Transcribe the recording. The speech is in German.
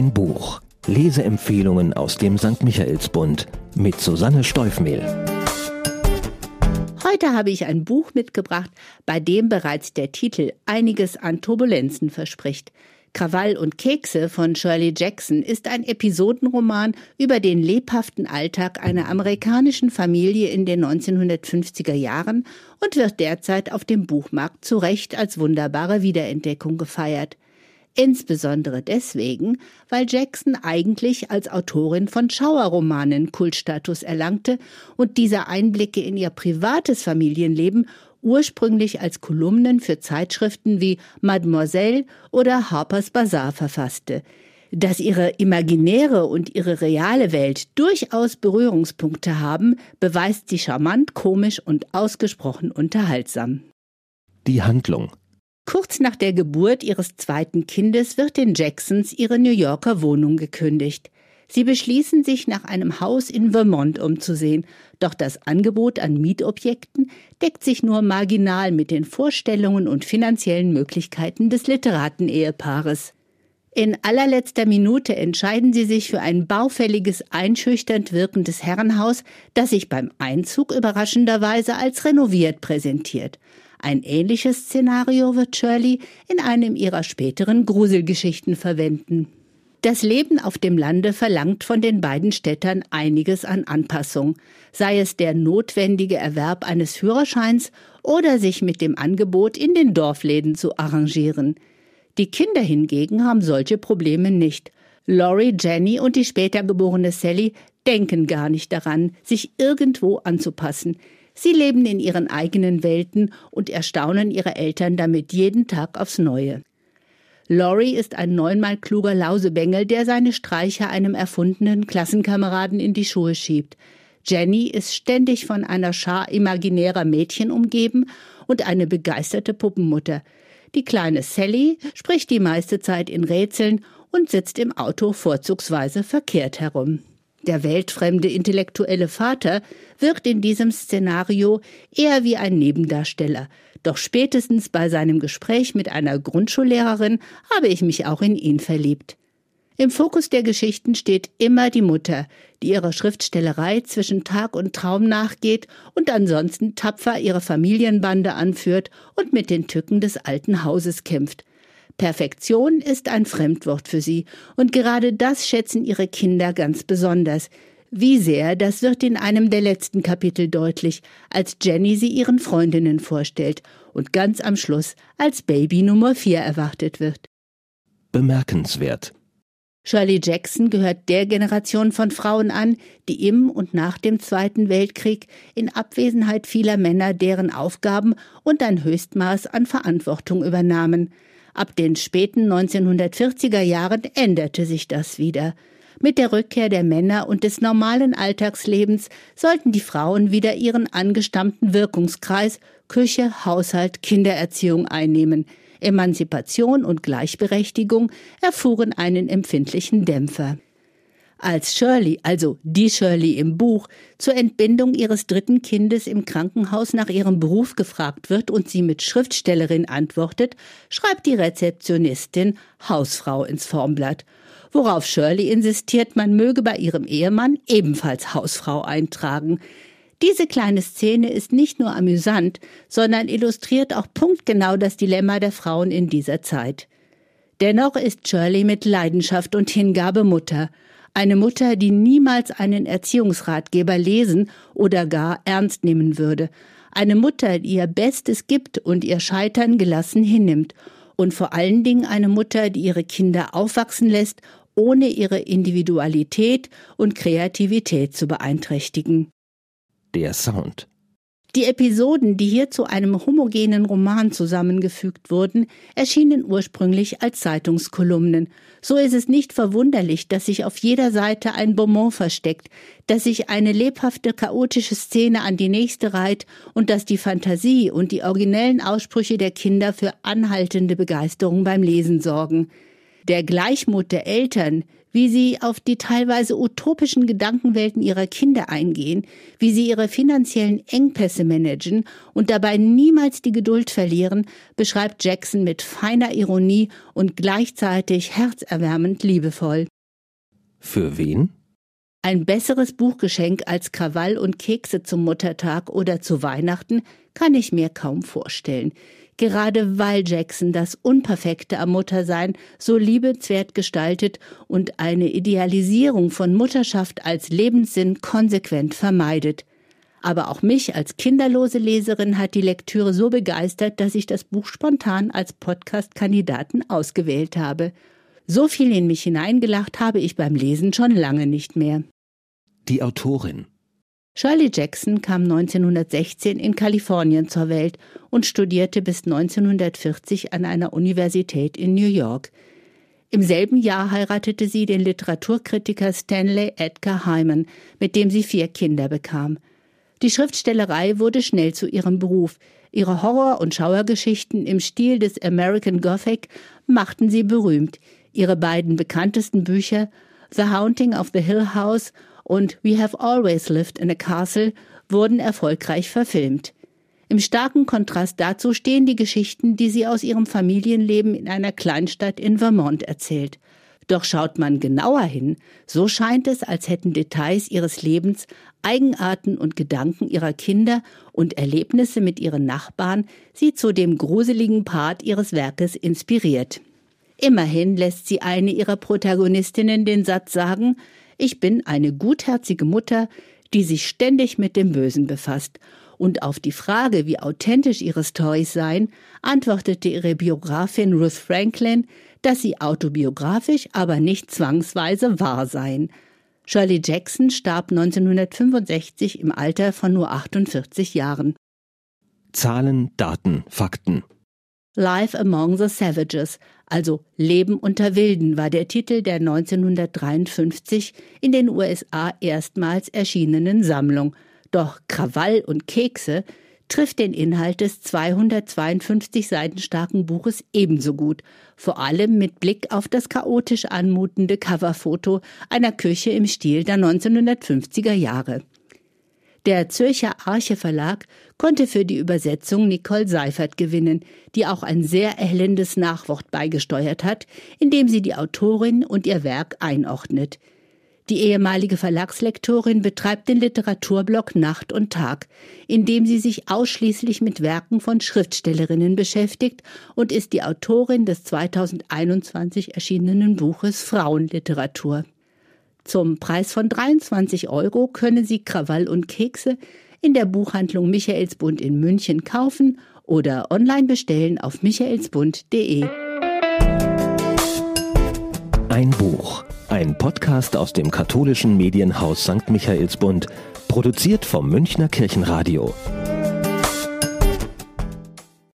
Ein Buch. Leseempfehlungen aus dem St. Michaelsbund mit Susanne Steufmehl. Heute habe ich ein Buch mitgebracht, bei dem bereits der Titel einiges an Turbulenzen verspricht. Krawall und Kekse von Shirley Jackson ist ein Episodenroman über den lebhaften Alltag einer amerikanischen Familie in den 1950er Jahren und wird derzeit auf dem Buchmarkt zu Recht als wunderbare Wiederentdeckung gefeiert. Insbesondere deswegen, weil Jackson eigentlich als Autorin von Schauerromanen Kultstatus erlangte und diese Einblicke in ihr privates Familienleben ursprünglich als Kolumnen für Zeitschriften wie Mademoiselle oder Harper's Bazaar verfasste. Dass ihre imaginäre und ihre reale Welt durchaus Berührungspunkte haben, beweist sie charmant, komisch und ausgesprochen unterhaltsam. Die Handlung Kurz nach der Geburt ihres zweiten Kindes wird den Jacksons ihre New Yorker Wohnung gekündigt. Sie beschließen, sich nach einem Haus in Vermont umzusehen, doch das Angebot an Mietobjekten deckt sich nur marginal mit den Vorstellungen und finanziellen Möglichkeiten des Literaten-Ehepaares. In allerletzter Minute entscheiden sie sich für ein baufälliges, einschüchternd wirkendes Herrenhaus, das sich beim Einzug überraschenderweise als renoviert präsentiert. Ein ähnliches Szenario wird Shirley in einem ihrer späteren Gruselgeschichten verwenden. Das Leben auf dem Lande verlangt von den beiden Städtern einiges an Anpassung, sei es der notwendige Erwerb eines Führerscheins oder sich mit dem Angebot in den Dorfläden zu arrangieren. Die Kinder hingegen haben solche Probleme nicht. Laurie, Jenny und die später geborene Sally denken gar nicht daran, sich irgendwo anzupassen. Sie leben in ihren eigenen Welten und erstaunen ihre Eltern damit jeden Tag aufs Neue. Laurie ist ein neunmal kluger Lausebengel, der seine Streiche einem erfundenen Klassenkameraden in die Schuhe schiebt. Jenny ist ständig von einer Schar imaginärer Mädchen umgeben und eine begeisterte Puppenmutter. Die kleine Sally spricht die meiste Zeit in Rätseln und sitzt im Auto vorzugsweise verkehrt herum. Der weltfremde intellektuelle Vater wirkt in diesem Szenario eher wie ein Nebendarsteller, doch spätestens bei seinem Gespräch mit einer Grundschullehrerin habe ich mich auch in ihn verliebt. Im Fokus der Geschichten steht immer die Mutter, die ihrer Schriftstellerei zwischen Tag und Traum nachgeht und ansonsten tapfer ihre Familienbande anführt und mit den Tücken des alten Hauses kämpft. Perfektion ist ein Fremdwort für sie, und gerade das schätzen ihre Kinder ganz besonders, wie sehr, das wird in einem der letzten Kapitel deutlich, als Jenny sie ihren Freundinnen vorstellt und ganz am Schluss als Baby Nummer 4 erwartet wird. Bemerkenswert. Shirley Jackson gehört der Generation von Frauen an, die im und nach dem Zweiten Weltkrieg in Abwesenheit vieler Männer deren Aufgaben und ein Höchstmaß an Verantwortung übernahmen. Ab den späten 1940er Jahren änderte sich das wieder. Mit der Rückkehr der Männer und des normalen Alltagslebens sollten die Frauen wieder ihren angestammten Wirkungskreis Küche, Haushalt, Kindererziehung einnehmen. Emanzipation und Gleichberechtigung erfuhren einen empfindlichen Dämpfer. Als Shirley, also die Shirley im Buch, zur Entbindung ihres dritten Kindes im Krankenhaus nach ihrem Beruf gefragt wird und sie mit Schriftstellerin antwortet, schreibt die Rezeptionistin Hausfrau ins Formblatt worauf Shirley insistiert, man möge bei ihrem Ehemann ebenfalls Hausfrau eintragen. Diese kleine Szene ist nicht nur amüsant, sondern illustriert auch punktgenau das Dilemma der Frauen in dieser Zeit. Dennoch ist Shirley mit Leidenschaft und Hingabe Mutter, eine Mutter, die niemals einen Erziehungsratgeber lesen oder gar ernst nehmen würde, eine Mutter, die ihr Bestes gibt und ihr Scheitern gelassen hinnimmt, und vor allen Dingen eine Mutter, die ihre Kinder aufwachsen lässt ohne ihre Individualität und Kreativität zu beeinträchtigen. Der Sound. Die Episoden, die hier zu einem homogenen Roman zusammengefügt wurden, erschienen ursprünglich als Zeitungskolumnen. So ist es nicht verwunderlich, dass sich auf jeder Seite ein Beaumont versteckt, dass sich eine lebhafte, chaotische Szene an die nächste reiht und dass die Fantasie und die originellen Aussprüche der Kinder für anhaltende Begeisterung beim Lesen sorgen. Der Gleichmut der Eltern, wie sie auf die teilweise utopischen Gedankenwelten ihrer Kinder eingehen, wie sie ihre finanziellen Engpässe managen und dabei niemals die Geduld verlieren, beschreibt Jackson mit feiner Ironie und gleichzeitig herzerwärmend liebevoll. Für wen? Ein besseres Buchgeschenk als Krawall und Kekse zum Muttertag oder zu Weihnachten kann ich mir kaum vorstellen. Gerade weil Jackson das Unperfekte am Muttersein so liebenswert gestaltet und eine Idealisierung von Mutterschaft als Lebenssinn konsequent vermeidet. Aber auch mich als kinderlose Leserin hat die Lektüre so begeistert, dass ich das Buch spontan als Podcast-Kandidaten ausgewählt habe. So viel in mich hineingelacht habe ich beim Lesen schon lange nicht mehr. Die Autorin Shirley Jackson kam 1916 in Kalifornien zur Welt und studierte bis 1940 an einer Universität in New York. Im selben Jahr heiratete sie den Literaturkritiker Stanley Edgar Hyman, mit dem sie vier Kinder bekam. Die Schriftstellerei wurde schnell zu ihrem Beruf. Ihre Horror- und Schauergeschichten im Stil des American Gothic machten sie berühmt. Ihre beiden bekanntesten Bücher The Haunting of the Hill House und We Have Always Lived in a Castle wurden erfolgreich verfilmt. Im starken Kontrast dazu stehen die Geschichten, die sie aus ihrem Familienleben in einer Kleinstadt in Vermont erzählt. Doch schaut man genauer hin, so scheint es, als hätten Details ihres Lebens, Eigenarten und Gedanken ihrer Kinder und Erlebnisse mit ihren Nachbarn sie zu dem gruseligen Part ihres Werkes inspiriert. Immerhin lässt sie eine ihrer Protagonistinnen den Satz sagen, ich bin eine gutherzige Mutter, die sich ständig mit dem Bösen befasst. Und auf die Frage, wie authentisch ihre Storys seien, antwortete ihre Biografin Ruth Franklin, dass sie autobiografisch, aber nicht zwangsweise wahr seien. Shirley Jackson starb 1965 im Alter von nur 48 Jahren. Zahlen, Daten, Fakten. Life Among the Savages, also Leben unter Wilden, war der Titel der 1953 in den USA erstmals erschienenen Sammlung. Doch Krawall und Kekse trifft den Inhalt des 252 Seiten starken Buches ebenso gut, vor allem mit Blick auf das chaotisch anmutende Coverfoto einer Küche im Stil der 1950er Jahre. Der Zürcher Arche Verlag konnte für die Übersetzung Nicole Seifert gewinnen, die auch ein sehr erhellendes Nachwort beigesteuert hat, indem sie die Autorin und ihr Werk einordnet. Die ehemalige Verlagslektorin betreibt den Literaturblog Nacht und Tag, in dem sie sich ausschließlich mit Werken von Schriftstellerinnen beschäftigt und ist die Autorin des 2021 erschienenen Buches Frauenliteratur. Zum Preis von 23 Euro können Sie Krawall und Kekse in der Buchhandlung Michaelsbund in München kaufen oder online bestellen auf michaelsbund.de. Ein Buch, ein Podcast aus dem katholischen Medienhaus St. Michaelsbund, produziert vom Münchner Kirchenradio.